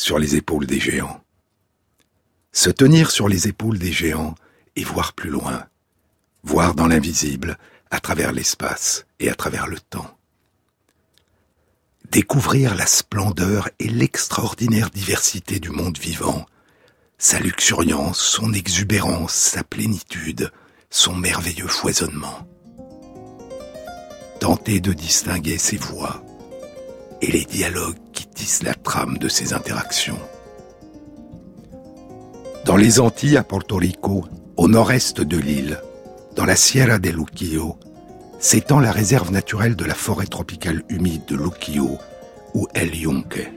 sur les épaules des géants. Se tenir sur les épaules des géants et voir plus loin, voir dans l'invisible, à travers l'espace et à travers le temps. Découvrir la splendeur et l'extraordinaire diversité du monde vivant, sa luxuriance, son exubérance, sa plénitude, son merveilleux foisonnement. Tenter de distinguer ses voix et les dialogues qui tissent la trame de ces interactions. Dans les Antilles à Porto Rico, au nord-est de l'île, dans la Sierra de Luquillo, s'étend la réserve naturelle de la forêt tropicale humide de Luquillo, ou El Yunque.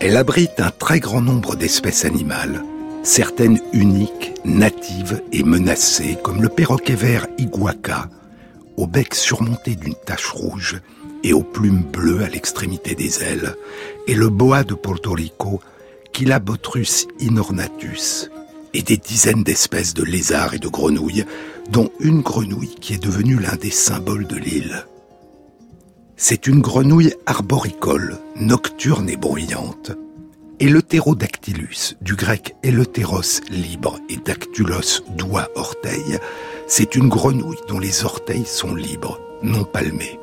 Elle abrite un très grand nombre d'espèces animales, certaines uniques, natives et menacées, comme le perroquet vert iguaca, au bec surmonté d'une tache rouge et aux plumes bleues à l'extrémité des ailes, et le boa de Porto Rico, Quilabotrus inornatus, et des dizaines d'espèces de lézards et de grenouilles, dont une grenouille qui est devenue l'un des symboles de l'île. C'est une grenouille arboricole, nocturne et bruyante, Eleutherodactylus, du grec eleutheros libre et dactylos doigt orteil, c'est une grenouille dont les orteils sont libres, non palmés.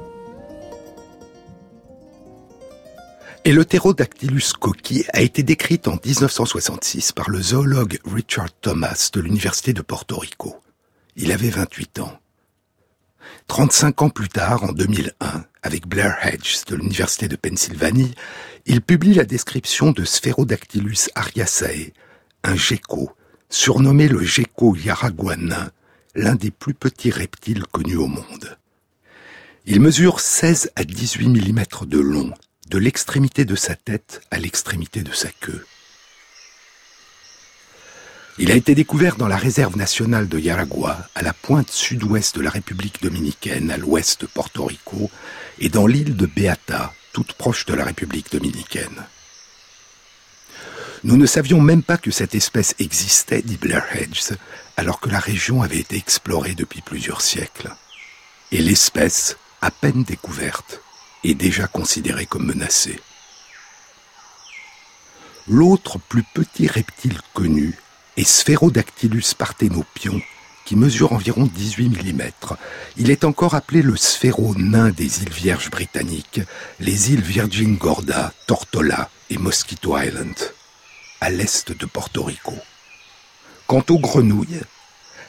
Eleutherodactylus coquille a été décrite en 1966 par le zoologue Richard Thomas de l'Université de Porto Rico. Il avait 28 ans. 35 ans plus tard, en 2001, avec Blair Hedges de l'Université de Pennsylvanie, il publie la description de Spherodactylus ariasae, un gecko, surnommé le gecko yaraguanin, l'un des plus petits reptiles connus au monde. Il mesure 16 à 18 mm de long, de l'extrémité de sa tête à l'extrémité de sa queue. Il a été découvert dans la réserve nationale de Yaragua, à la pointe sud-ouest de la République dominicaine, à l'ouest de Porto Rico, et dans l'île de Beata, toute proche de la République dominicaine. Nous ne savions même pas que cette espèce existait, dit Blair Hedges, alors que la région avait été explorée depuis plusieurs siècles. Et l'espèce, à peine découverte, est déjà considérée comme menacée. L'autre plus petit reptile connu et Spherodactylus parthenopion, qui mesure environ 18 mm. Il est encore appelé le sphéro nain des îles Vierges britanniques, les îles Virgin Gorda, Tortola et Mosquito Island, à l'est de Porto Rico. Quant aux grenouilles,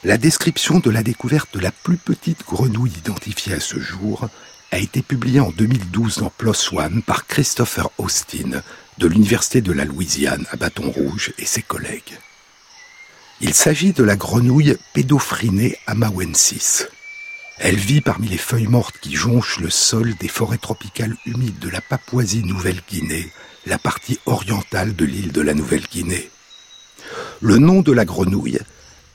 la description de la découverte de la plus petite grenouille identifiée à ce jour a été publiée en 2012 dans PLOS ONE par Christopher Austin de l'Université de la Louisiane à Bâton Rouge et ses collègues. Il s'agit de la grenouille pédophrinée amawensis. Elle vit parmi les feuilles mortes qui jonchent le sol des forêts tropicales humides de la Papouasie-Nouvelle-Guinée, la partie orientale de l'île de la Nouvelle-Guinée. Le nom de la grenouille,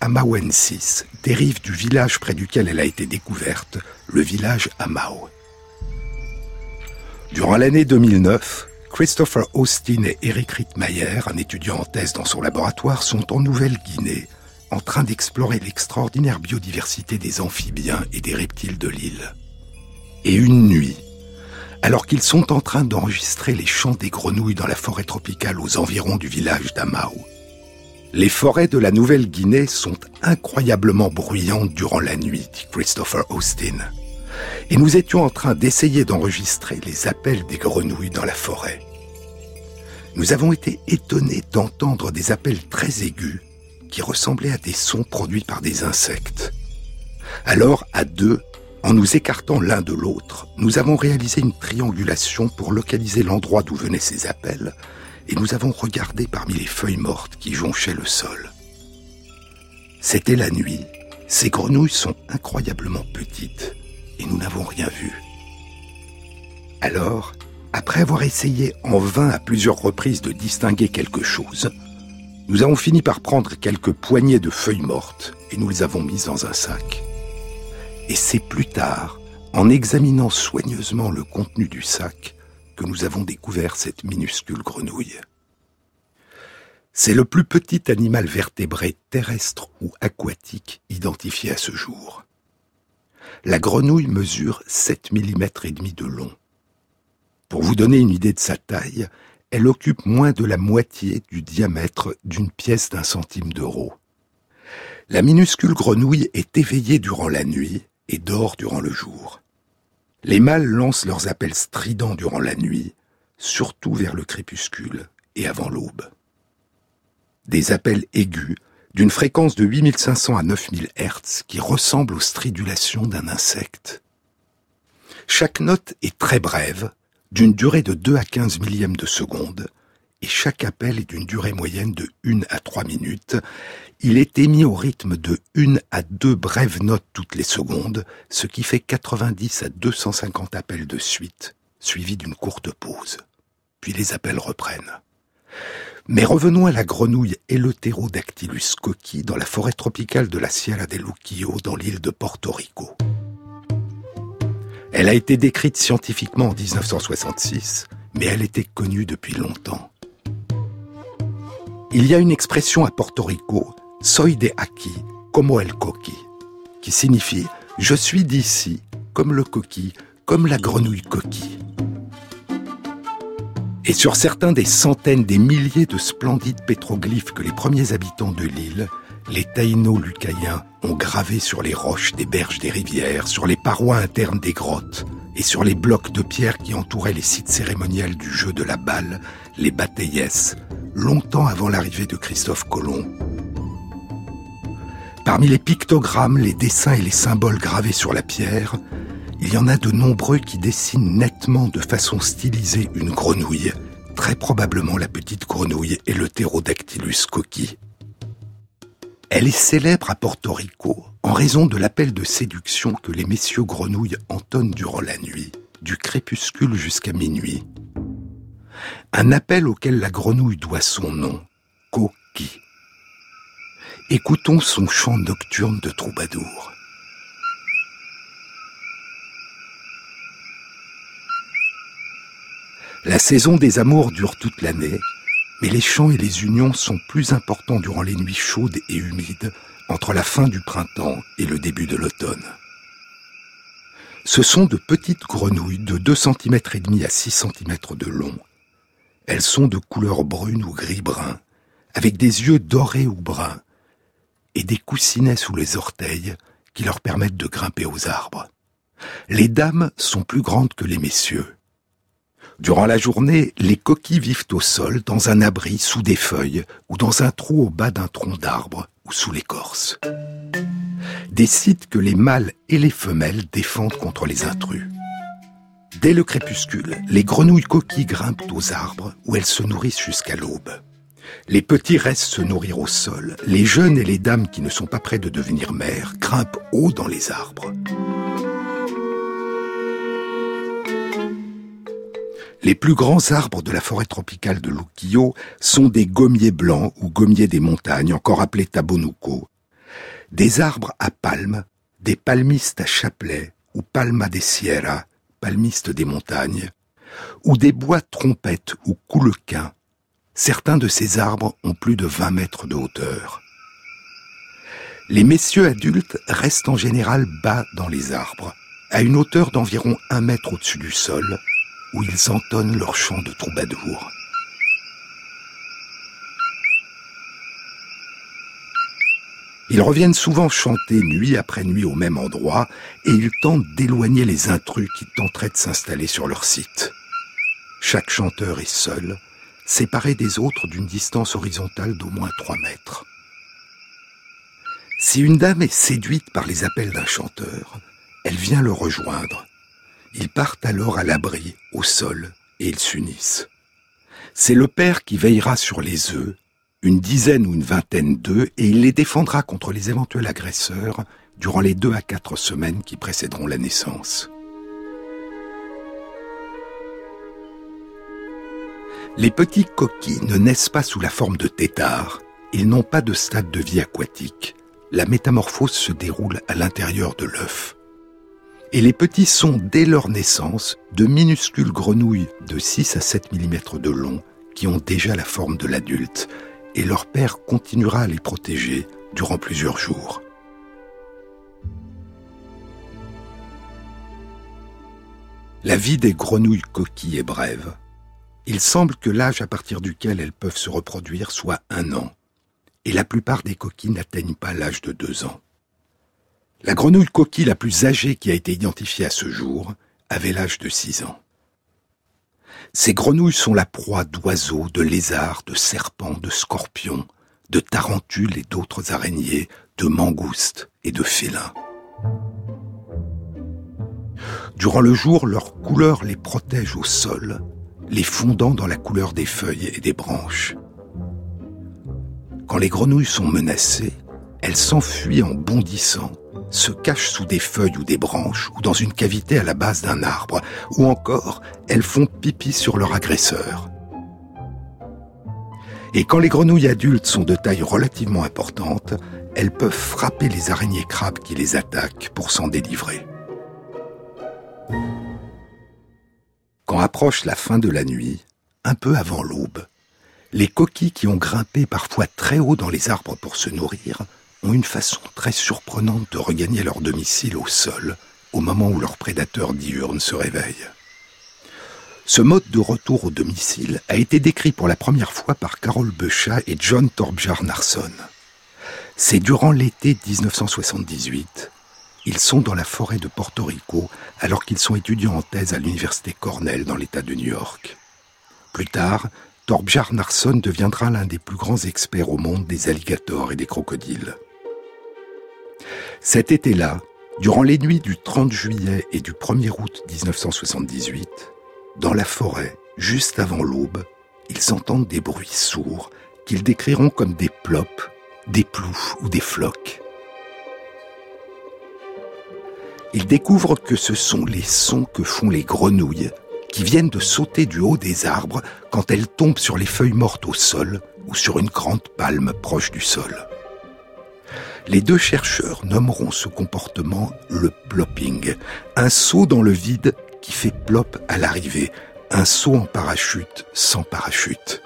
Amawensis, dérive du village près duquel elle a été découverte, le village Amao. Durant l'année 2009, Christopher Austin et Eric Rittmeyer, un étudiant en thèse dans son laboratoire, sont en Nouvelle-Guinée, en train d'explorer l'extraordinaire biodiversité des amphibiens et des reptiles de l'île. Et une nuit, alors qu'ils sont en train d'enregistrer les chants des grenouilles dans la forêt tropicale aux environs du village d'Amao, les forêts de la Nouvelle-Guinée sont incroyablement bruyantes durant la nuit, dit Christopher Austin et nous étions en train d'essayer d'enregistrer les appels des grenouilles dans la forêt. Nous avons été étonnés d'entendre des appels très aigus qui ressemblaient à des sons produits par des insectes. Alors, à deux, en nous écartant l'un de l'autre, nous avons réalisé une triangulation pour localiser l'endroit d'où venaient ces appels, et nous avons regardé parmi les feuilles mortes qui jonchaient le sol. C'était la nuit. Ces grenouilles sont incroyablement petites et nous n'avons rien vu. Alors, après avoir essayé en vain à plusieurs reprises de distinguer quelque chose, nous avons fini par prendre quelques poignées de feuilles mortes et nous les avons mises dans un sac. Et c'est plus tard, en examinant soigneusement le contenu du sac, que nous avons découvert cette minuscule grenouille. C'est le plus petit animal vertébré terrestre ou aquatique identifié à ce jour. La grenouille mesure 7 mm et demi de long. Pour vous donner une idée de sa taille, elle occupe moins de la moitié du diamètre d'une pièce d'un centime d'euro. La minuscule grenouille est éveillée durant la nuit et dort durant le jour. Les mâles lancent leurs appels stridents durant la nuit, surtout vers le crépuscule et avant l'aube. Des appels aigus d'une fréquence de 8500 à 9000 Hz qui ressemblent aux stridulations d'un insecte. Chaque note est très brève, d'une durée de 2 à 15 millièmes de seconde, et chaque appel est d'une durée moyenne de 1 à 3 minutes. Il est émis au rythme de 1 à 2 brèves notes toutes les secondes, ce qui fait 90 à 250 appels de suite, suivis d'une courte pause. Puis les appels reprennent. Mais revenons à la grenouille Eleutherodactylus coqui dans la forêt tropicale de la Sierra de Luquillo dans l'île de Porto Rico. Elle a été décrite scientifiquement en 1966, mais elle était connue depuis longtemps. Il y a une expression à Porto Rico, soy de aquí, como el coqui, qui signifie je suis d'ici, comme le coquille, comme la grenouille coquille. Et sur certains des centaines, des milliers de splendides pétroglyphes que les premiers habitants de l'île les Taïno-Lucaïens ont gravé sur les roches des berges des rivières, sur les parois internes des grottes et sur les blocs de pierre qui entouraient les sites cérémoniels du jeu de la balle, les bataillesses, longtemps avant l'arrivée de Christophe Colomb. Parmi les pictogrammes, les dessins et les symboles gravés sur la pierre, il y en a de nombreux qui dessinent nettement de façon stylisée une grenouille, très probablement la petite grenouille et le pterodactylus coquille. Elle est célèbre à Porto Rico en raison de l'appel de séduction que les messieurs grenouilles entonnent durant la nuit, du crépuscule jusqu'à minuit. Un appel auquel la grenouille doit son nom, Koki. Écoutons son chant nocturne de troubadour. La saison des amours dure toute l'année mais les chants et les unions sont plus importants durant les nuits chaudes et humides, entre la fin du printemps et le début de l'automne. Ce sont de petites grenouilles de 2 cm et demi à 6 cm de long. Elles sont de couleur brune ou gris-brun, avec des yeux dorés ou bruns, et des coussinets sous les orteils qui leur permettent de grimper aux arbres. Les dames sont plus grandes que les messieurs. Durant la journée, les coquilles vivent au sol, dans un abri, sous des feuilles, ou dans un trou au bas d'un tronc d'arbre, ou sous l'écorce. Des sites que les mâles et les femelles défendent contre les intrus. Dès le crépuscule, les grenouilles coquilles grimpent aux arbres, où elles se nourrissent jusqu'à l'aube. Les petits restent se nourrir au sol. Les jeunes et les dames qui ne sont pas près de devenir mères grimpent haut dans les arbres. Les plus grands arbres de la forêt tropicale de Luquillo sont des gommiers blancs ou gommiers des montagnes, encore appelés tabonuco. Des arbres à palmes, des palmistes à chapelet ou palma des sierra, palmistes des montagnes, ou des bois trompettes ou coulequins. Certains de ces arbres ont plus de 20 mètres de hauteur. Les messieurs adultes restent en général bas dans les arbres, à une hauteur d'environ un mètre au-dessus du sol, où ils entonnent leur chant de troubadour. Ils reviennent souvent chanter nuit après nuit au même endroit et ils tentent d'éloigner les intrus qui tenteraient de s'installer sur leur site. Chaque chanteur est seul, séparé des autres d'une distance horizontale d'au moins 3 mètres. Si une dame est séduite par les appels d'un chanteur, elle vient le rejoindre ils partent alors à l'abri, au sol, et ils s'unissent. C'est le père qui veillera sur les œufs, une dizaine ou une vingtaine d'œufs, et il les défendra contre les éventuels agresseurs durant les deux à quatre semaines qui précéderont la naissance. Les petits coquilles ne naissent pas sous la forme de têtards. Ils n'ont pas de stade de vie aquatique. La métamorphose se déroule à l'intérieur de l'œuf. Et les petits sont, dès leur naissance, de minuscules grenouilles de 6 à 7 mm de long qui ont déjà la forme de l'adulte, et leur père continuera à les protéger durant plusieurs jours. La vie des grenouilles coquilles est brève. Il semble que l'âge à partir duquel elles peuvent se reproduire soit un an, et la plupart des coquilles n'atteignent pas l'âge de deux ans. La grenouille coquille la plus âgée qui a été identifiée à ce jour avait l'âge de six ans. Ces grenouilles sont la proie d'oiseaux, de lézards, de serpents, de scorpions, de tarentules et d'autres araignées, de mangoustes et de félins. Durant le jour, leur couleur les protège au sol, les fondant dans la couleur des feuilles et des branches. Quand les grenouilles sont menacées, elles s'enfuient en bondissant, se cachent sous des feuilles ou des branches ou dans une cavité à la base d'un arbre, ou encore elles font pipi sur leur agresseur. Et quand les grenouilles adultes sont de taille relativement importante, elles peuvent frapper les araignées crabes qui les attaquent pour s'en délivrer. Quand approche la fin de la nuit, un peu avant l'aube, les coquilles qui ont grimpé parfois très haut dans les arbres pour se nourrir ont une façon très surprenante de regagner leur domicile au sol au moment où leur prédateur diurne se réveille. Ce mode de retour au domicile a été décrit pour la première fois par Carol Beuchat et John Torbjar Narson. C'est durant l'été 1978 ils sont dans la forêt de Porto Rico alors qu'ils sont étudiants en thèse à l'université Cornell dans l'État de New York. Plus tard, Torbjar Narsson deviendra l'un des plus grands experts au monde des alligators et des crocodiles. Cet été-là, durant les nuits du 30 juillet et du 1er août 1978, dans la forêt, juste avant l'aube, ils entendent des bruits sourds qu'ils décriront comme des plops, des ploufs ou des flocs. ils découvrent que ce sont les sons que font les grenouilles qui viennent de sauter du haut des arbres quand elles tombent sur les feuilles mortes au sol ou sur une grande palme proche du sol. Les deux chercheurs nommeront ce comportement le plopping, un saut dans le vide qui fait plop à l'arrivée, un saut en parachute sans parachute.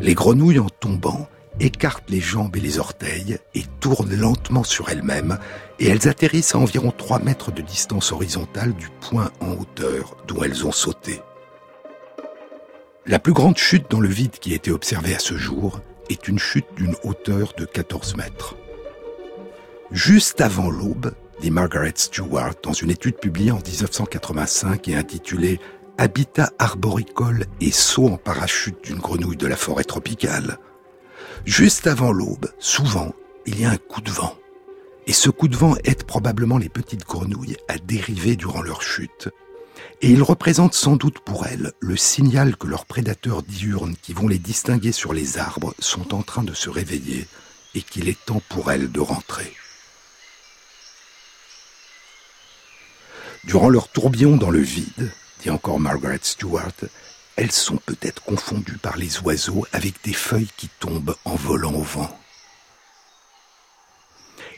Les grenouilles en tombant écartent les jambes et les orteils et tournent lentement sur elles-mêmes, et elles atterrissent à environ 3 mètres de distance horizontale du point en hauteur d'où elles ont sauté. La plus grande chute dans le vide qui a été observée à ce jour est une chute d'une hauteur de 14 mètres. Juste avant l'aube, dit Margaret Stewart dans une étude publiée en 1985 et intitulée Habitat arboricole et saut en parachute d'une grenouille de la forêt tropicale, Juste avant l'aube, souvent, il y a un coup de vent. Et ce coup de vent aide probablement les petites grenouilles à dériver durant leur chute. Et il représente sans doute pour elles le signal que leurs prédateurs diurnes qui vont les distinguer sur les arbres sont en train de se réveiller et qu'il est temps pour elles de rentrer. Durant leur tourbillon dans le vide, dit encore Margaret Stewart, elles sont peut-être confondues par les oiseaux avec des feuilles qui tombent en volant au vent.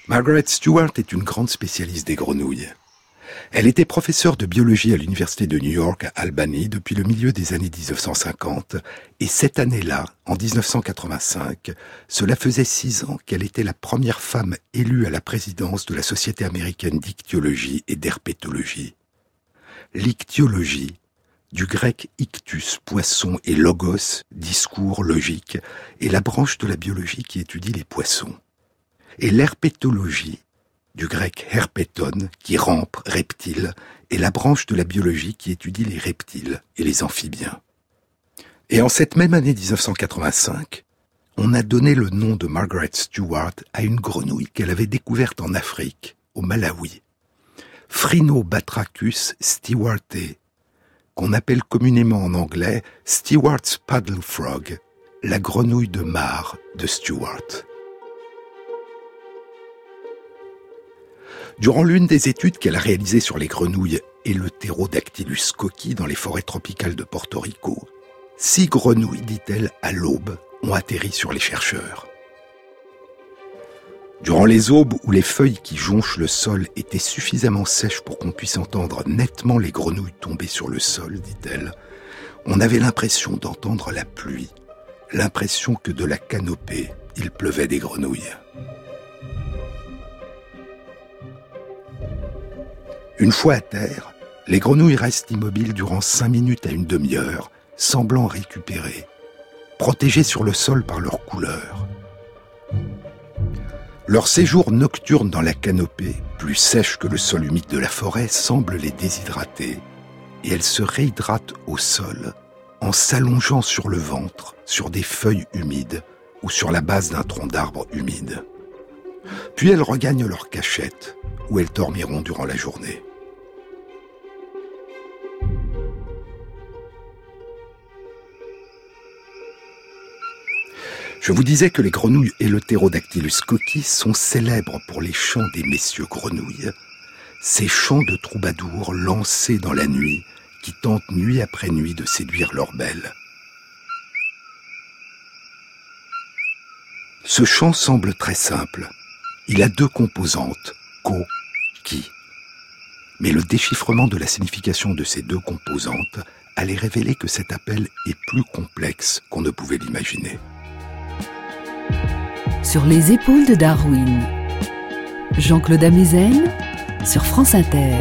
Margaret Stewart est une grande spécialiste des grenouilles. Elle était professeure de biologie à l'université de New York à Albany depuis le milieu des années 1950, et cette année-là, en 1985, cela faisait six ans qu'elle était la première femme élue à la présidence de la Société américaine d'ichthyologie et d'herpétologie. L'ichthyologie du grec ictus, poisson, et logos, discours, logique, est la branche de la biologie qui étudie les poissons. Et l'herpétologie, du grec herpéton, qui rampe, reptile, est la branche de la biologie qui étudie les reptiles et les amphibiens. Et en cette même année 1985, on a donné le nom de Margaret Stewart à une grenouille qu'elle avait découverte en Afrique, au Malawi. Frinobatrachus stewartae, qu'on appelle communément en anglais Stewart's Paddle Frog, la grenouille de mare de Stewart. Durant l'une des études qu'elle a réalisées sur les grenouilles et le Pterodactylus coqui dans les forêts tropicales de Porto Rico, Six grenouilles, dit-elle, à l'aube, ont atterri sur les chercheurs. Durant les aubes où les feuilles qui jonchent le sol étaient suffisamment sèches pour qu'on puisse entendre nettement les grenouilles tomber sur le sol, dit-elle, on avait l'impression d'entendre la pluie, l'impression que de la canopée, il pleuvait des grenouilles. Une fois à terre, les grenouilles restent immobiles durant cinq minutes à une demi-heure, semblant récupérer, protégées sur le sol par leur couleur. Leur séjour nocturne dans la canopée, plus sèche que le sol humide de la forêt, semble les déshydrater, et elles se réhydratent au sol en s'allongeant sur le ventre, sur des feuilles humides ou sur la base d'un tronc d'arbre humide. Puis elles regagnent leur cachette, où elles dormiront durant la journée. Je vous disais que les grenouilles Eleutherodactylus coquis sont célèbres pour les chants des messieurs grenouilles, ces chants de troubadours lancés dans la nuit qui tentent nuit après nuit de séduire leurs belles. Ce chant semble très simple. Il a deux composantes, ko, ki. Mais le déchiffrement de la signification de ces deux composantes allait révéler que cet appel est plus complexe qu'on ne pouvait l'imaginer. Sur les épaules de Darwin, Jean-Claude Amezen sur France Inter.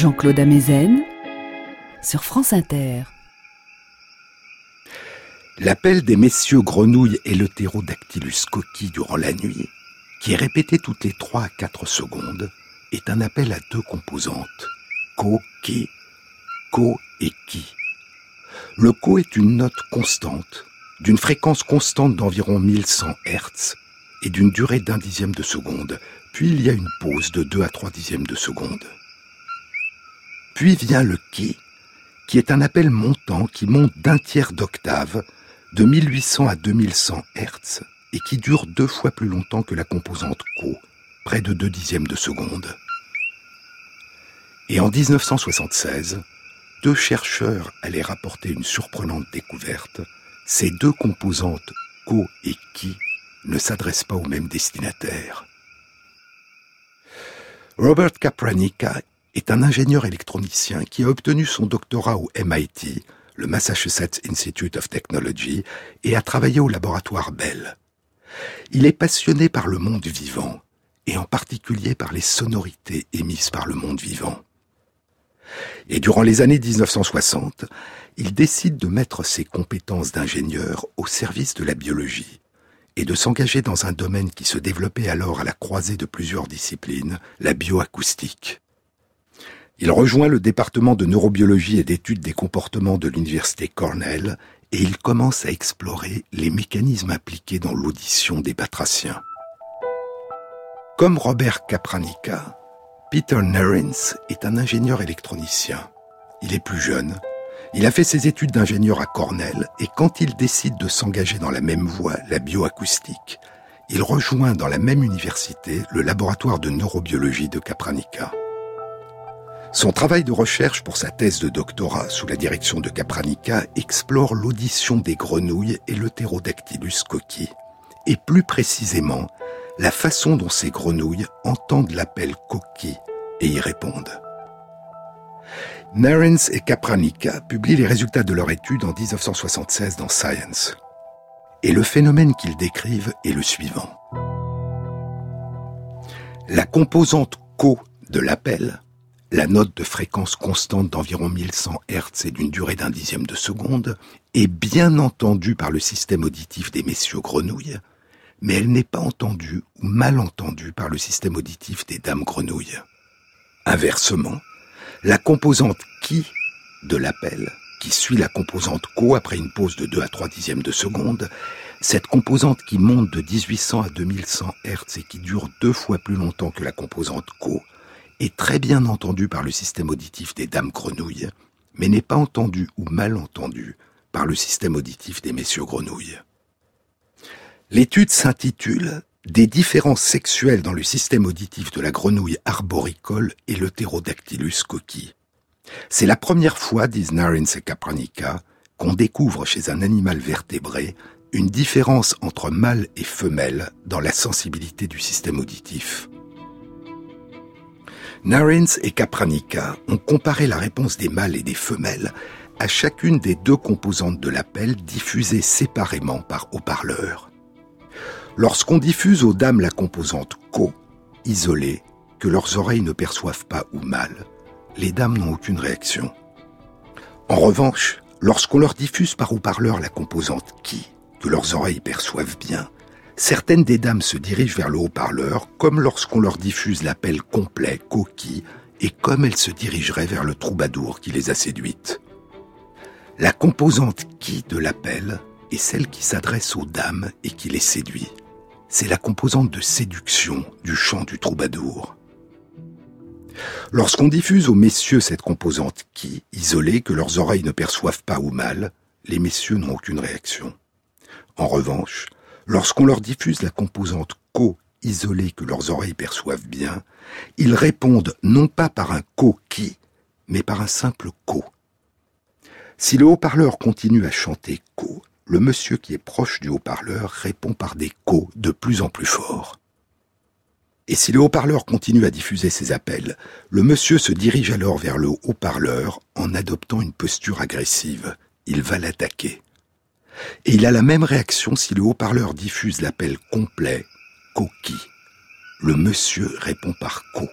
Jean-Claude Amezen sur France Inter. L'appel des messieurs grenouilles et l'Eutherodactylus coquille durant la nuit, qui est répété toutes les 3 à 4 secondes, est un appel à deux composantes, ko, ki, ko et ki. Le ko est une note constante, d'une fréquence constante d'environ 1100 Hz et d'une durée d'un dixième de seconde, puis il y a une pause de 2 à 3 dixièmes de seconde. Puis vient le ki, qui est un appel montant qui monte d'un tiers d'octave, de 1800 à 2100 Hz, et qui dure deux fois plus longtemps que la composante ko, près de 2 dixièmes de seconde. Et en 1976, deux chercheurs allaient rapporter une surprenante découverte. Ces deux composantes, ko et ki, ne s'adressent pas au même destinataire. Robert Capranica est un ingénieur électronicien qui a obtenu son doctorat au MIT, le Massachusetts Institute of Technology, et a travaillé au laboratoire Bell. Il est passionné par le monde vivant, et en particulier par les sonorités émises par le monde vivant. Et durant les années 1960, il décide de mettre ses compétences d'ingénieur au service de la biologie et de s'engager dans un domaine qui se développait alors à la croisée de plusieurs disciplines, la bioacoustique. Il rejoint le département de neurobiologie et d'études des comportements de l'université Cornell et il commence à explorer les mécanismes impliqués dans l'audition des batraciens. Comme Robert Capranica, Peter Nerins est un ingénieur électronicien. Il est plus jeune. Il a fait ses études d'ingénieur à Cornell et quand il décide de s'engager dans la même voie, la bioacoustique, il rejoint dans la même université le laboratoire de neurobiologie de Capranica. Son travail de recherche pour sa thèse de doctorat sous la direction de Capranica explore l'audition des grenouilles et l'Eutherodactylus coquille, et plus précisément la façon dont ces grenouilles entendent l'appel coquille et y répondent. Narens et Capranica publient les résultats de leur étude en 1976 dans Science. Et le phénomène qu'ils décrivent est le suivant. La composante co de l'appel, la note de fréquence constante d'environ 1100 Hz et d'une durée d'un dixième de seconde, est bien entendue par le système auditif des messieurs grenouilles, mais elle n'est pas entendue ou mal entendue par le système auditif des dames grenouilles. Inversement, la composante qui de l'appel, qui suit la composante co après une pause de 2 à 3 dixièmes de seconde, cette composante qui monte de 1800 à 2100 Hz et qui dure deux fois plus longtemps que la composante co, est très bien entendue par le système auditif des dames grenouilles, mais n'est pas entendue ou mal entendue par le système auditif des messieurs grenouilles. L'étude s'intitule Des différences sexuelles dans le système auditif de la grenouille arboricole et l'Eutherodactylus coquille. C'est la première fois, disent Narins et Capranica, qu'on découvre chez un animal vertébré une différence entre mâle et femelle dans la sensibilité du système auditif. Narins et Capranica ont comparé la réponse des mâles et des femelles à chacune des deux composantes de l'appel diffusées séparément par haut-parleur. Lorsqu'on diffuse aux dames la composante co, isolée, que leurs oreilles ne perçoivent pas ou mal, les dames n'ont aucune réaction. En revanche, lorsqu'on leur diffuse par haut-parleur la composante qui, que leurs oreilles perçoivent bien, certaines des dames se dirigent vers le haut-parleur comme lorsqu'on leur diffuse l'appel complet coquille et comme elles se dirigeraient vers le troubadour qui les a séduites. La composante qui de l'appel est celle qui s'adresse aux dames et qui les séduit c'est la composante de séduction du chant du troubadour. Lorsqu'on diffuse aux messieurs cette composante qui, isolée, que leurs oreilles ne perçoivent pas ou mal, les messieurs n'ont aucune réaction. En revanche, lorsqu'on leur diffuse la composante co, isolée, que leurs oreilles perçoivent bien, ils répondent non pas par un co qui, mais par un simple co. Si le haut-parleur continue à chanter co, le monsieur qui est proche du haut-parleur répond par des co de plus en plus forts. Et si le haut-parleur continue à diffuser ses appels, le monsieur se dirige alors vers le haut-parleur en adoptant une posture agressive. Il va l'attaquer. Et il a la même réaction si le haut-parleur diffuse l'appel complet, coquille. Le monsieur répond par co.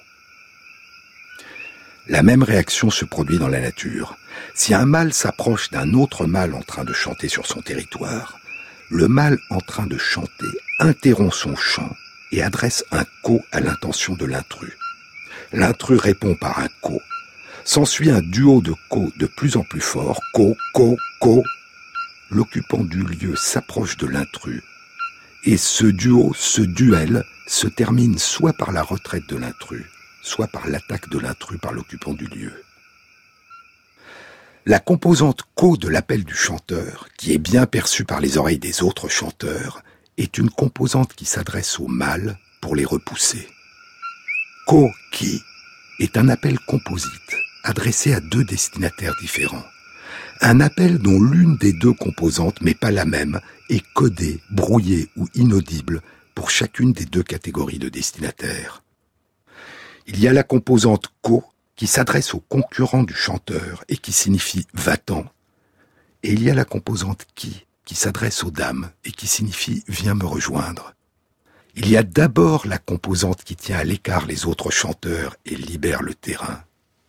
La même réaction se produit dans la nature. Si un mâle s'approche d'un autre mâle en train de chanter sur son territoire, le mâle en train de chanter interrompt son chant et adresse un co à l'intention de l'intrus. L'intrus répond par un co. S'ensuit un duo de co de plus en plus fort, co, co, co. L'occupant du lieu s'approche de l'intrus et ce duo, ce duel, se termine soit par la retraite de l'intrus, soit par l'attaque de l'intrus par l'occupant du lieu. La composante co de l'appel du chanteur, qui est bien perçue par les oreilles des autres chanteurs, est une composante qui s'adresse aux mâles pour les repousser. Co qui est un appel composite adressé à deux destinataires différents. Un appel dont l'une des deux composantes, mais pas la même, est codée, brouillée ou inaudible pour chacune des deux catégories de destinataires. Il y a la composante co qui s'adresse aux concurrents du chanteur et qui signifie va-t'en. Et il y a la composante qui qui s'adresse aux dames et qui signifie viens me rejoindre. Il y a d'abord la composante qui tient à l'écart les autres chanteurs et libère le terrain.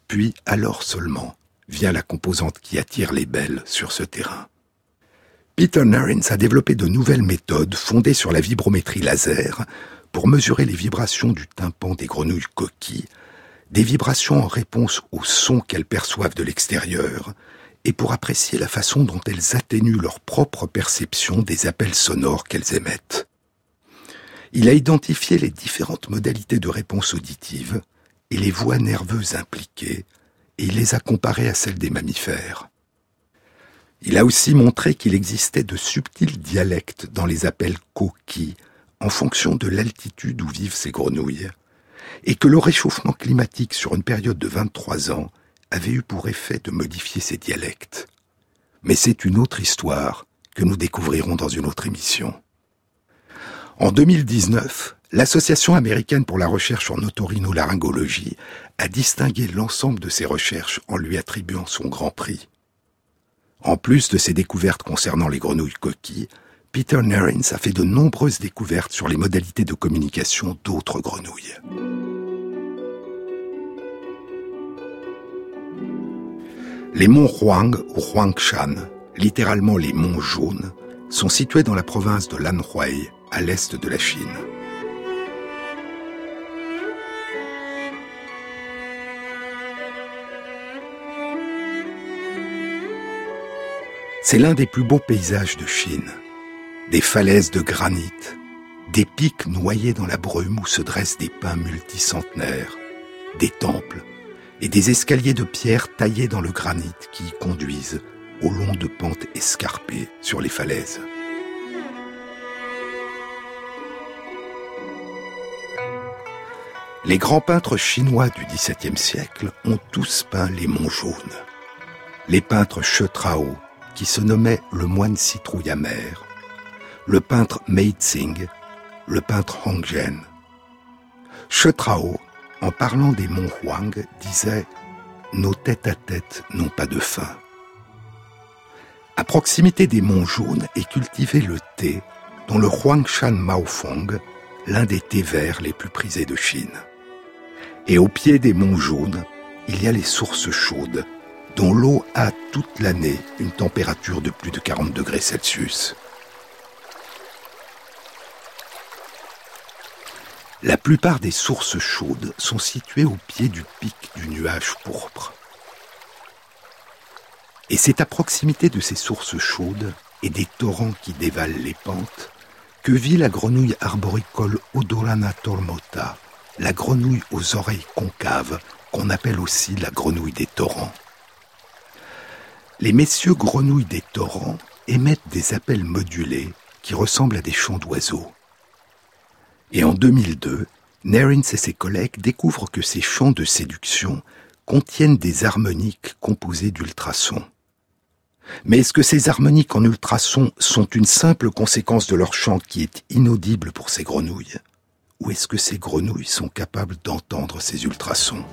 Puis, alors seulement, vient la composante qui attire les belles sur ce terrain. Peter Narins a développé de nouvelles méthodes fondées sur la vibrométrie laser pour mesurer les vibrations du tympan des grenouilles coquilles, des vibrations en réponse aux sons qu'elles perçoivent de l'extérieur, et pour apprécier la façon dont elles atténuent leur propre perception des appels sonores qu'elles émettent. Il a identifié les différentes modalités de réponse auditive et les voies nerveuses impliquées, et il les a comparées à celles des mammifères. Il a aussi montré qu'il existait de subtils dialectes dans les appels coquilles en fonction de l'altitude où vivent ces grenouilles, et que le réchauffement climatique sur une période de 23 ans avait eu pour effet de modifier ces dialectes. Mais c'est une autre histoire que nous découvrirons dans une autre émission. En 2019, l'Association américaine pour la recherche en otorhinolaryngologie a distingué l'ensemble de ses recherches en lui attribuant son grand prix. En plus de ses découvertes concernant les grenouilles coquilles, Peter Nerins a fait de nombreuses découvertes sur les modalités de communication d'autres grenouilles. Les monts Huang ou Huangshan, littéralement les monts jaunes, sont situés dans la province de Lanhui, à l'est de la Chine. C'est l'un des plus beaux paysages de Chine. Des falaises de granit, des pics noyés dans la brume où se dressent des pins multicentenaires, des temples et des escaliers de pierre taillés dans le granit qui y conduisent au long de pentes escarpées sur les falaises. Les grands peintres chinois du XVIIe siècle ont tous peint les monts jaunes. Les peintres Chetrao, qui se nommait le moine citrouille amer, le peintre Meizing, le peintre Hongzhen. Chetrao, en parlant des monts Huang, disait Nos têtes à tête n'ont pas de fin. À proximité des monts jaunes est cultivé le thé, dont le Huangshan Maofeng, l'un des thés verts les plus prisés de Chine. Et au pied des monts jaunes, il y a les sources chaudes, dont l'eau a toute l'année une température de plus de 40 degrés Celsius. La plupart des sources chaudes sont situées au pied du pic du nuage pourpre. Et c'est à proximité de ces sources chaudes et des torrents qui dévalent les pentes que vit la grenouille arboricole Odorana tormota, la grenouille aux oreilles concaves qu'on appelle aussi la grenouille des torrents les messieurs grenouilles des torrents émettent des appels modulés qui ressemblent à des chants d'oiseaux. Et en 2002, Nerins et ses collègues découvrent que ces chants de séduction contiennent des harmoniques composées d'ultrasons. Mais est-ce que ces harmoniques en ultrasons sont une simple conséquence de leur chant qui est inaudible pour ces grenouilles? Ou est-ce que ces grenouilles sont capables d'entendre ces ultrasons?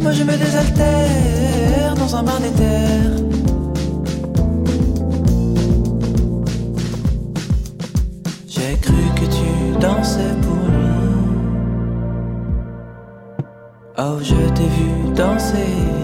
Moi je me désaltère dans un bain d'éther. J'ai cru que tu dansais pour lui. Oh, je t'ai vu danser.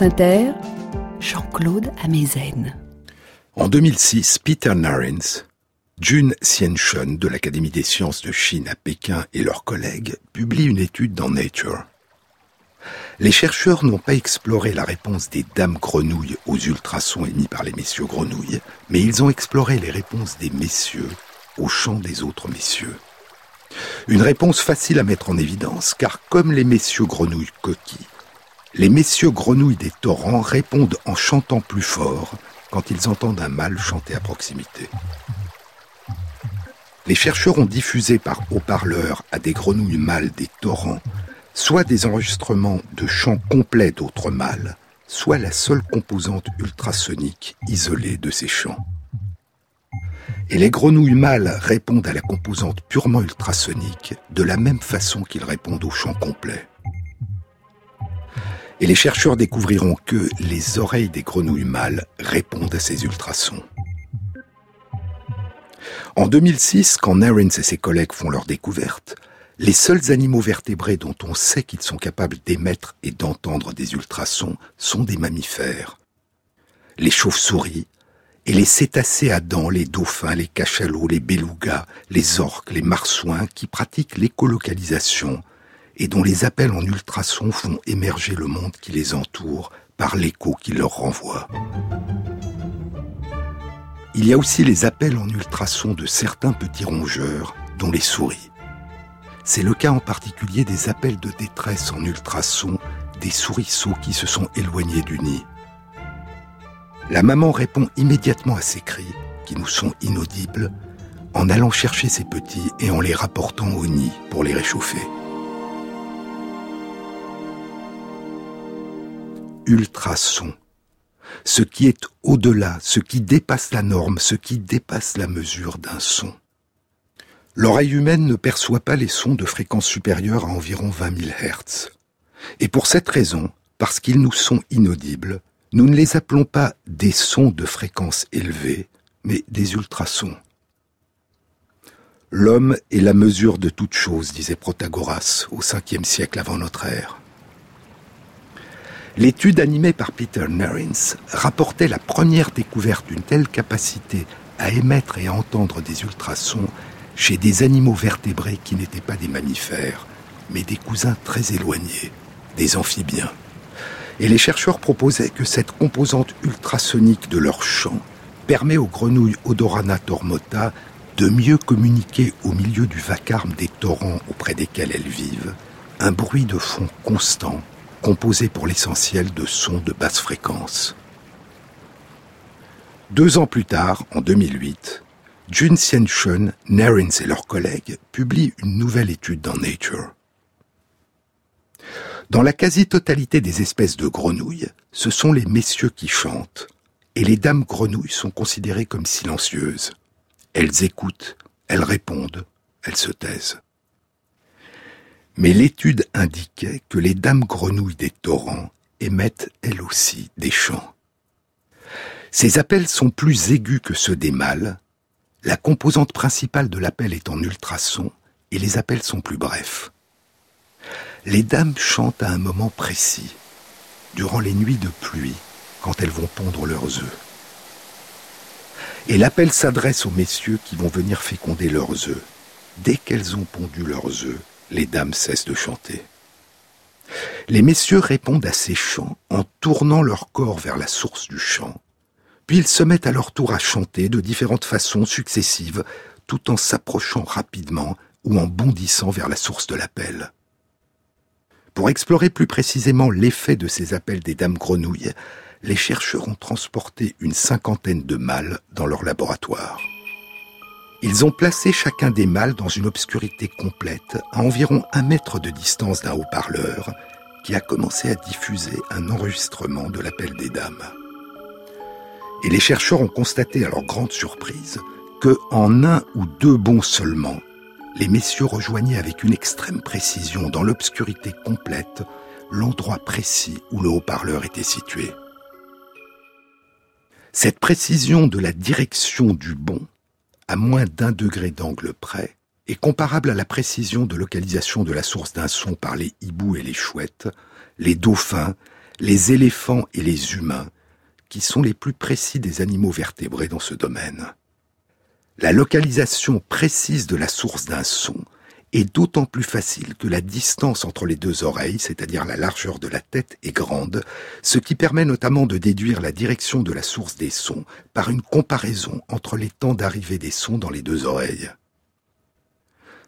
Inter, Jean-Claude Amezen. En 2006, Peter Narens, Jun Xianshun de l'Académie des sciences de Chine à Pékin et leurs collègues publient une étude dans Nature. Les chercheurs n'ont pas exploré la réponse des dames grenouilles aux ultrasons émis par les messieurs grenouilles, mais ils ont exploré les réponses des messieurs au chant des autres messieurs. Une réponse facile à mettre en évidence, car comme les messieurs grenouilles coquilles, les messieurs grenouilles des torrents répondent en chantant plus fort quand ils entendent un mâle chanter à proximité. Les chercheurs ont diffusé par haut-parleur à des grenouilles mâles des torrents soit des enregistrements de chants complets d'autres mâles, soit la seule composante ultrasonique isolée de ces chants. Et les grenouilles mâles répondent à la composante purement ultrasonique de la même façon qu'ils répondent au chant complet. Et les chercheurs découvriront que les oreilles des grenouilles mâles répondent à ces ultrasons. En 2006, quand Narens et ses collègues font leur découverte, les seuls animaux vertébrés dont on sait qu'ils sont capables d'émettre et d'entendre des ultrasons sont des mammifères. Les chauves-souris et les cétacés à dents, les dauphins, les cachalots, les belugas, les orques, les marsouins qui pratiquent l'écolocalisation et dont les appels en ultrasons font émerger le monde qui les entoure par l'écho qu'ils leur renvoie. Il y a aussi les appels en ultrasons de certains petits rongeurs, dont les souris. C'est le cas en particulier des appels de détresse en ultrasons des souriceaux qui se sont éloignés du nid. La maman répond immédiatement à ces cris, qui nous sont inaudibles, en allant chercher ses petits et en les rapportant au nid pour les réchauffer. Ultrason. Ce qui est au-delà, ce qui dépasse la norme, ce qui dépasse la mesure d'un son. L'oreille humaine ne perçoit pas les sons de fréquence supérieure à environ 20 000 Hz. Et pour cette raison, parce qu'ils nous sont inaudibles, Nous ne les appelons pas des sons de fréquence élevée, mais des ultrasons. L'homme est la mesure de toute chose, disait Protagoras au 5e siècle avant notre ère. L'étude animée par Peter Nerins rapportait la première découverte d'une telle capacité à émettre et à entendre des ultrasons chez des animaux vertébrés qui n'étaient pas des mammifères, mais des cousins très éloignés, des amphibiens. Et les chercheurs proposaient que cette composante ultrasonique de leur chant permet aux grenouilles Odorana tormota de mieux communiquer au milieu du vacarme des torrents auprès desquels elles vivent, un bruit de fond constant, composé pour l'essentiel de sons de basse fréquence. Deux ans plus tard, en 2008, Jun Sien-chun, Narins et leurs collègues publient une nouvelle étude dans Nature. Dans la quasi-totalité des espèces de grenouilles, ce sont les messieurs qui chantent, et les dames grenouilles sont considérées comme silencieuses. Elles écoutent, elles répondent, elles se taisent. Mais l'étude indiquait que les dames grenouilles des torrents émettent elles aussi des chants. Ces appels sont plus aigus que ceux des mâles, la composante principale de l'appel est en ultrasons et les appels sont plus brefs. Les dames chantent à un moment précis, durant les nuits de pluie, quand elles vont pondre leurs œufs. Et l'appel s'adresse aux messieurs qui vont venir féconder leurs œufs. Dès qu'elles ont pondu leurs œufs, les dames cessent de chanter. Les messieurs répondent à ces chants en tournant leur corps vers la source du chant, puis ils se mettent à leur tour à chanter de différentes façons successives, tout en s'approchant rapidement ou en bondissant vers la source de l'appel. Pour explorer plus précisément l'effet de ces appels des dames grenouilles, les chercheurs ont transporté une cinquantaine de mâles dans leur laboratoire. Ils ont placé chacun des mâles dans une obscurité complète, à environ un mètre de distance d'un haut-parleur, qui a commencé à diffuser un enregistrement de l'appel des dames. Et les chercheurs ont constaté à leur grande surprise que, en un ou deux bons seulement, les messieurs rejoignaient avec une extrême précision dans l'obscurité complète l'endroit précis où le haut-parleur était situé. Cette précision de la direction du bon, à moins d'un degré d'angle près, est comparable à la précision de localisation de la source d'un son par les hiboux et les chouettes, les dauphins, les éléphants et les humains, qui sont les plus précis des animaux vertébrés dans ce domaine. La localisation précise de la source d'un son est d'autant plus facile que la distance entre les deux oreilles, c'est-à-dire la largeur de la tête, est grande, ce qui permet notamment de déduire la direction de la source des sons par une comparaison entre les temps d'arrivée des sons dans les deux oreilles.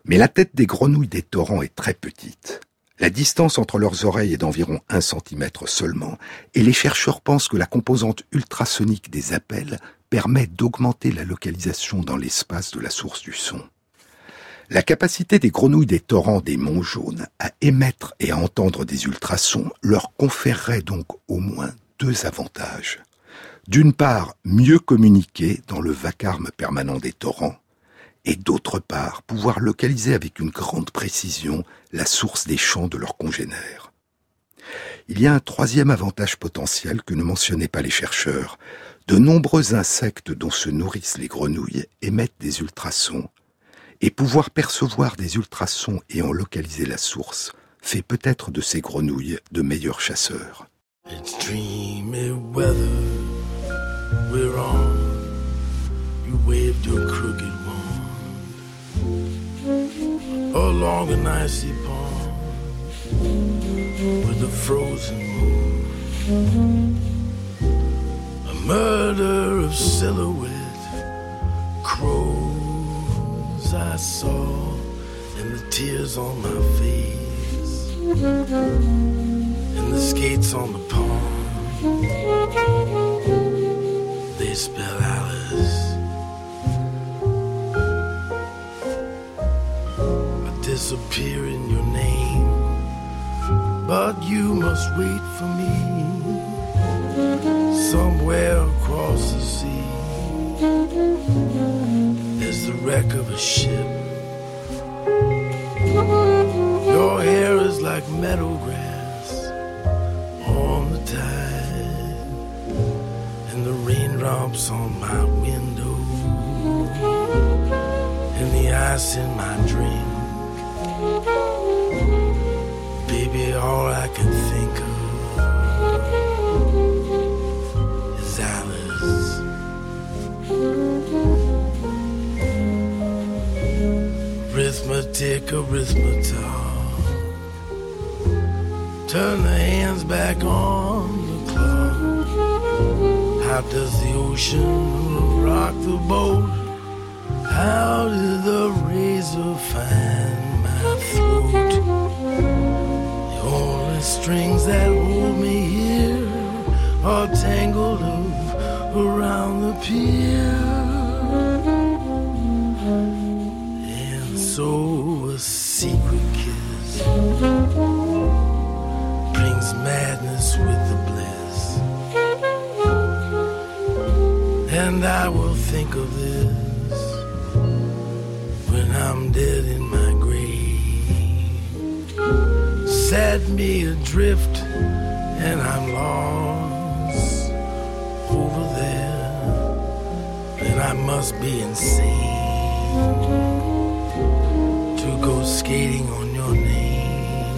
Mais la tête des grenouilles des torrents est très petite. La distance entre leurs oreilles est d'environ un centimètre seulement, et les chercheurs pensent que la composante ultrasonique des appels permet d'augmenter la localisation dans l'espace de la source du son. La capacité des grenouilles des torrents des monts jaunes à émettre et à entendre des ultrasons leur conférerait donc au moins deux avantages. D'une part, mieux communiquer dans le vacarme permanent des torrents, et d'autre part, pouvoir localiser avec une grande précision la source des chants de leurs congénères. Il y a un troisième avantage potentiel que ne mentionnaient pas les chercheurs. De nombreux insectes dont se nourrissent les grenouilles émettent des ultrasons et pouvoir percevoir des ultrasons et en localiser la source fait peut-être de ces grenouilles de meilleurs chasseurs. It's dreamy weather we're on. You waved your crooked wand along an icy pond with a frozen moon. A murder of silhouette crows I saw and the tears on my face and the skates on the pond. They spell Alice. I disappear in your name, but you must wait for me somewhere across the sea the wreck of a ship. Your hair is like meadow grass on the tide. And the raindrops on my window and the ice in my drink. Baby, all I can think Arithmetic. Turn the hands back on the clock. How does the ocean rock the boat? How did the razor find my throat? The only strings that hold me here are tangled up around the pier. Set me adrift, and I'm lost over there. Then I must be insane to go skating on your name.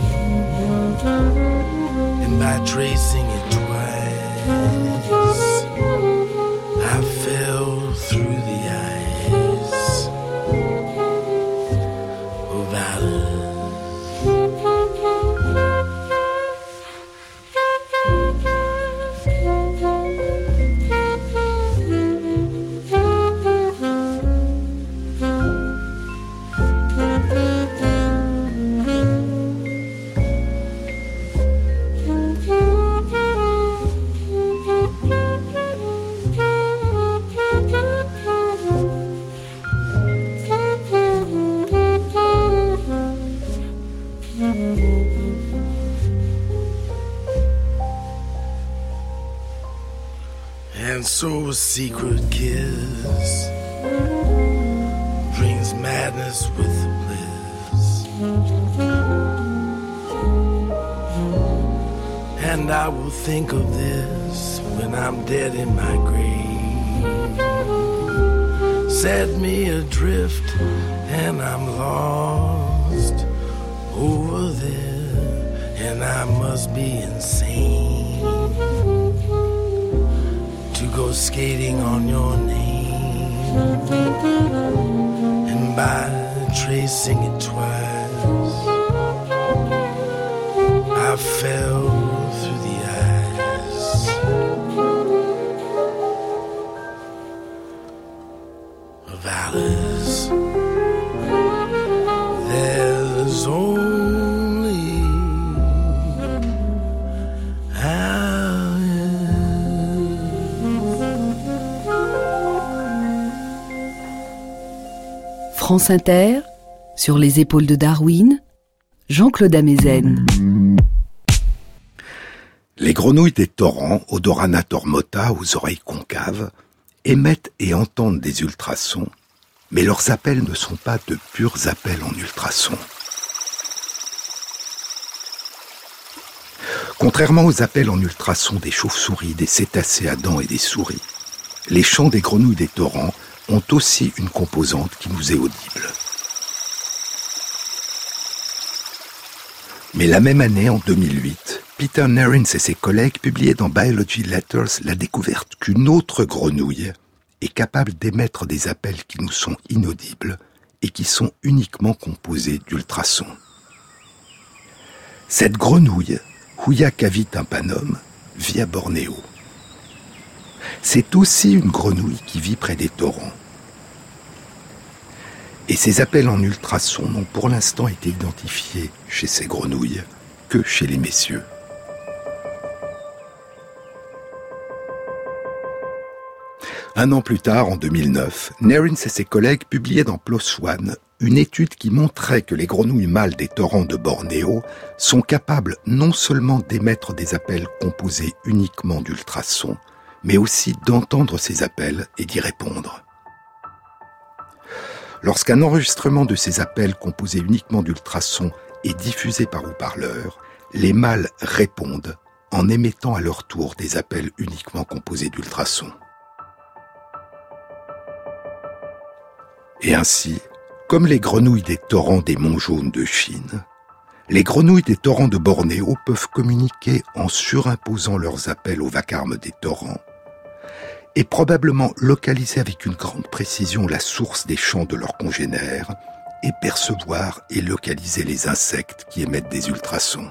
And by tracing it twice, secret kiss brings madness with bliss. And I will think of this when I'm dead in my grave. Set me adrift, and I'm lost over there, and I must be insane skating on your name. And by tracing it twice, I fell through the ice of Alice. There's only France Inter, sur les épaules de Darwin, Jean-Claude Amezen. Les grenouilles des torrents, Odorana tormota, aux oreilles concaves, émettent et entendent des ultrasons, mais leurs appels ne sont pas de purs appels en ultrasons. Contrairement aux appels en ultrasons des chauves-souris, des cétacés à dents et des souris, les chants des grenouilles des torrents ont aussi une composante qui nous est audible. Mais la même année, en 2008, Peter Nerins et ses collègues publiaient dans Biology Letters la découverte qu'une autre grenouille est capable d'émettre des appels qui nous sont inaudibles et qui sont uniquement composés d'ultrasons. Cette grenouille, Huia cavit tympanum, vit à Bornéo. C'est aussi une grenouille qui vit près des torrents. Et ces appels en ultrasons n'ont pour l'instant été identifiés chez ces grenouilles que chez les messieurs. Un an plus tard, en 2009, Nerins et ses collègues publiaient dans PLOS ONE une étude qui montrait que les grenouilles mâles des torrents de Bornéo sont capables non seulement d'émettre des appels composés uniquement d'ultrasons, mais aussi d'entendre ces appels et d'y répondre. Lorsqu'un enregistrement de ces appels composés uniquement d'ultrasons est diffusé par haut-parleur, les mâles répondent en émettant à leur tour des appels uniquement composés d'ultrasons. Et ainsi, comme les grenouilles des torrents des monts jaunes de Chine, les grenouilles des torrents de Bornéo peuvent communiquer en surimposant leurs appels au vacarme des torrents et probablement localiser avec une grande précision la source des chants de leurs congénères et percevoir et localiser les insectes qui émettent des ultrasons.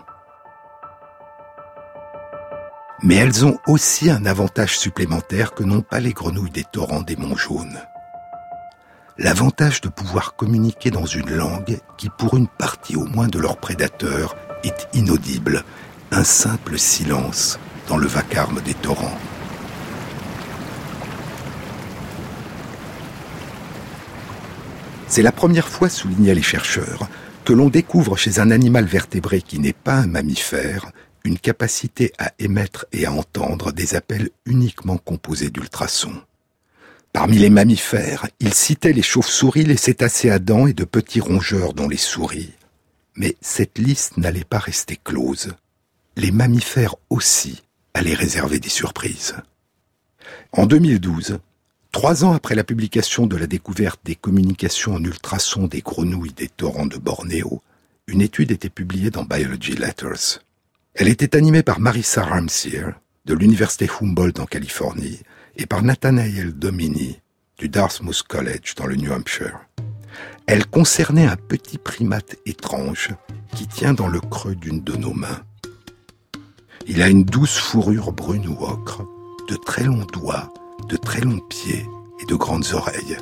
Mais elles ont aussi un avantage supplémentaire que n'ont pas les grenouilles des torrents des monts jaunes. L'avantage de pouvoir communiquer dans une langue qui, pour une partie au moins de leurs prédateurs, est inaudible, un simple silence dans le vacarme des torrents. C'est la première fois, soulignaient les chercheurs, que l'on découvre chez un animal vertébré qui n'est pas un mammifère une capacité à émettre et à entendre des appels uniquement composés d'ultrasons. Parmi les mammifères, il citait les chauves-souris, les cétacés à dents et de petits rongeurs dont les souris. Mais cette liste n'allait pas rester close. Les mammifères aussi allaient réserver des surprises. En 2012, trois ans après la publication de la découverte des communications en ultrasons des grenouilles des torrents de Bornéo, une étude était publiée dans Biology Letters. Elle était animée par Marissa Ramsier de l'Université Humboldt en Californie et par Nathanael Domini du Dartmouth College dans le New Hampshire. Elle concernait un petit primate étrange qui tient dans le creux d'une de nos mains. Il a une douce fourrure brune ou ocre, de très longs doigts, de très longs pieds et de grandes oreilles.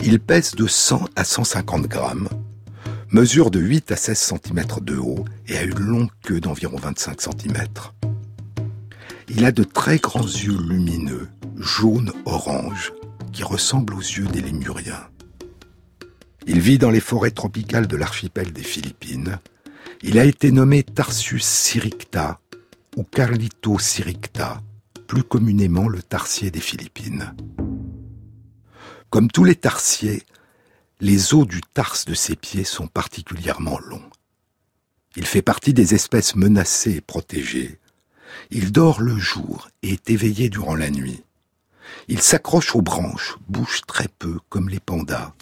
Il pèse de 100 à 150 grammes mesure de 8 à 16 cm de haut et a une longue queue d'environ 25 cm. Il a de très grands yeux lumineux, jaune-orange, qui ressemblent aux yeux des lémuriens. Il vit dans les forêts tropicales de l'archipel des Philippines. Il a été nommé Tarsius siricta ou Carlito siricta, plus communément le tarsier des Philippines. Comme tous les tarsiers, les os du tarse de ses pieds sont particulièrement longs. Il fait partie des espèces menacées et protégées. Il dort le jour et est éveillé durant la nuit. Il s'accroche aux branches, bouge très peu comme les pandas.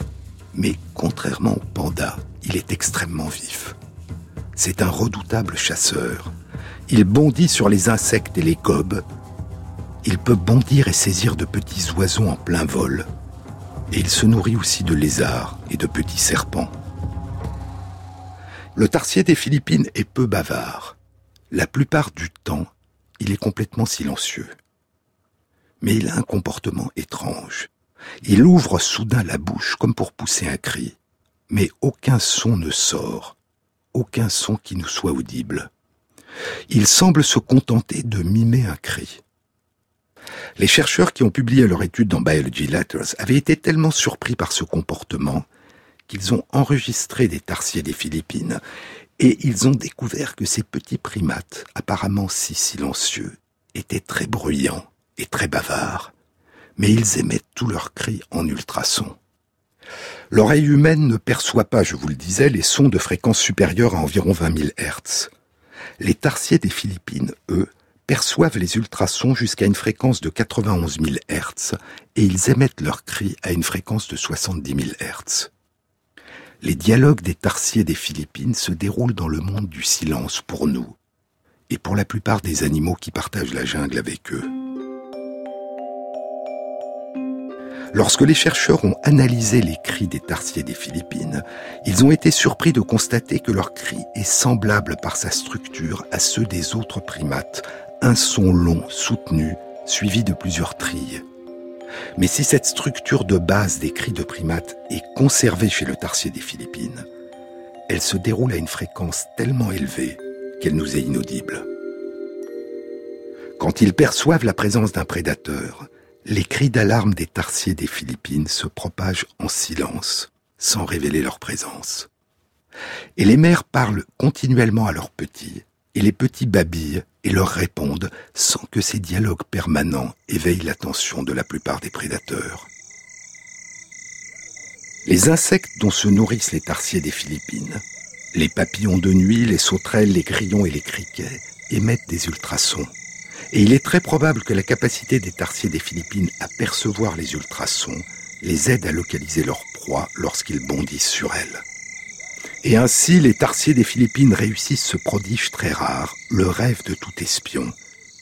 Mais contrairement aux pandas, il est extrêmement vif. C'est un redoutable chasseur. Il bondit sur les insectes et les gobes. Il peut bondir et saisir de petits oiseaux en plein vol et il se nourrit aussi de lézards et de petits serpents. Le tarsier des Philippines est peu bavard. La plupart du temps, il est complètement silencieux. Mais il a un comportement étrange. Il ouvre soudain la bouche comme pour pousser un cri, mais aucun son ne sort, aucun son qui nous soit audible. Il semble se contenter de mimer un cri. Les chercheurs qui ont publié leur étude dans Biology Letters avaient été tellement surpris par ce comportement qu'ils ont enregistré des tarsiers des Philippines et ils ont découvert que ces petits primates, apparemment si silencieux, étaient très bruyants et très bavards, mais ils émettent tous leurs cris en ultrasons. L'oreille humaine ne perçoit pas, je vous le disais, les sons de fréquence supérieure à environ 20 000 Hertz. Les tarsiers des Philippines, eux, perçoivent les ultrasons jusqu'à une fréquence de 91 000 Hz et ils émettent leurs cris à une fréquence de 70 000 Hz. Les dialogues des tarsiers des Philippines se déroulent dans le monde du silence pour nous et pour la plupart des animaux qui partagent la jungle avec eux. Lorsque les chercheurs ont analysé les cris des tarsiers des Philippines, ils ont été surpris de constater que leur cri est semblable par sa structure à ceux des autres primates, un son long, soutenu, suivi de plusieurs trilles. Mais si cette structure de base des cris de primates est conservée chez le tarsier des Philippines, elle se déroule à une fréquence tellement élevée qu'elle nous est inaudible. Quand ils perçoivent la présence d'un prédateur, les cris d'alarme des tarsiers des Philippines se propagent en silence, sans révéler leur présence. Et les mères parlent continuellement à leurs petits, et les petits babillent et leur répondent sans que ces dialogues permanents éveillent l'attention de la plupart des prédateurs. Les insectes dont se nourrissent les tarsiers des Philippines, les papillons de nuit, les sauterelles, les grillons et les criquets, émettent des ultrasons. Et il est très probable que la capacité des tarsiers des Philippines à percevoir les ultrasons les aident à localiser leur proie lorsqu'ils bondissent sur elle. Et ainsi, les tarsiers des Philippines réussissent ce prodige très rare, le rêve de tout espion,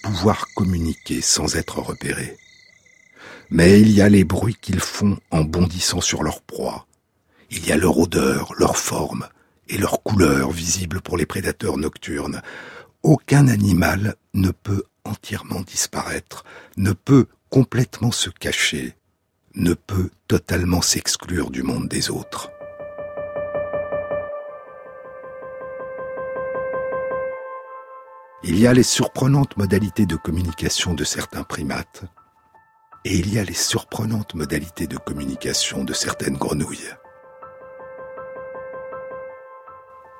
pouvoir communiquer sans être repéré. Mais il y a les bruits qu'ils font en bondissant sur leur proie. Il y a leur odeur, leur forme et leur couleur visibles pour les prédateurs nocturnes. Aucun animal ne peut entièrement disparaître, ne peut complètement se cacher, ne peut totalement s'exclure du monde des autres. Il y a les surprenantes modalités de communication de certains primates, et il y a les surprenantes modalités de communication de certaines grenouilles.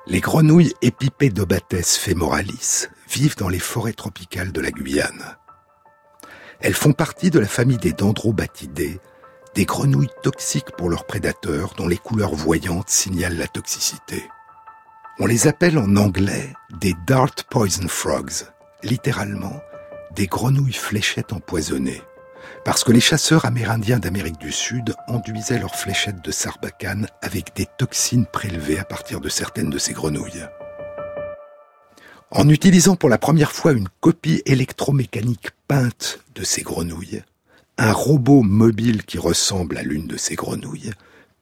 Les grenouilles Epipédobates femoralis vivent dans les forêts tropicales de la Guyane. Elles font partie de la famille des Dendrobatidés, des grenouilles toxiques pour leurs prédateurs dont les couleurs voyantes signalent la toxicité. On les appelle en anglais des dart poison frogs, littéralement des grenouilles fléchettes empoisonnées, parce que les chasseurs amérindiens d'Amérique du Sud enduisaient leurs fléchettes de sarbacane avec des toxines prélevées à partir de certaines de ces grenouilles. En utilisant pour la première fois une copie électromécanique peinte de ces grenouilles, un robot mobile qui ressemble à l'une de ces grenouilles,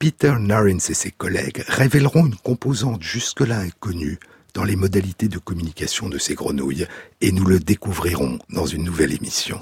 Peter Narins et ses collègues révéleront une composante jusque-là inconnue dans les modalités de communication de ces grenouilles, et nous le découvrirons dans une nouvelle émission.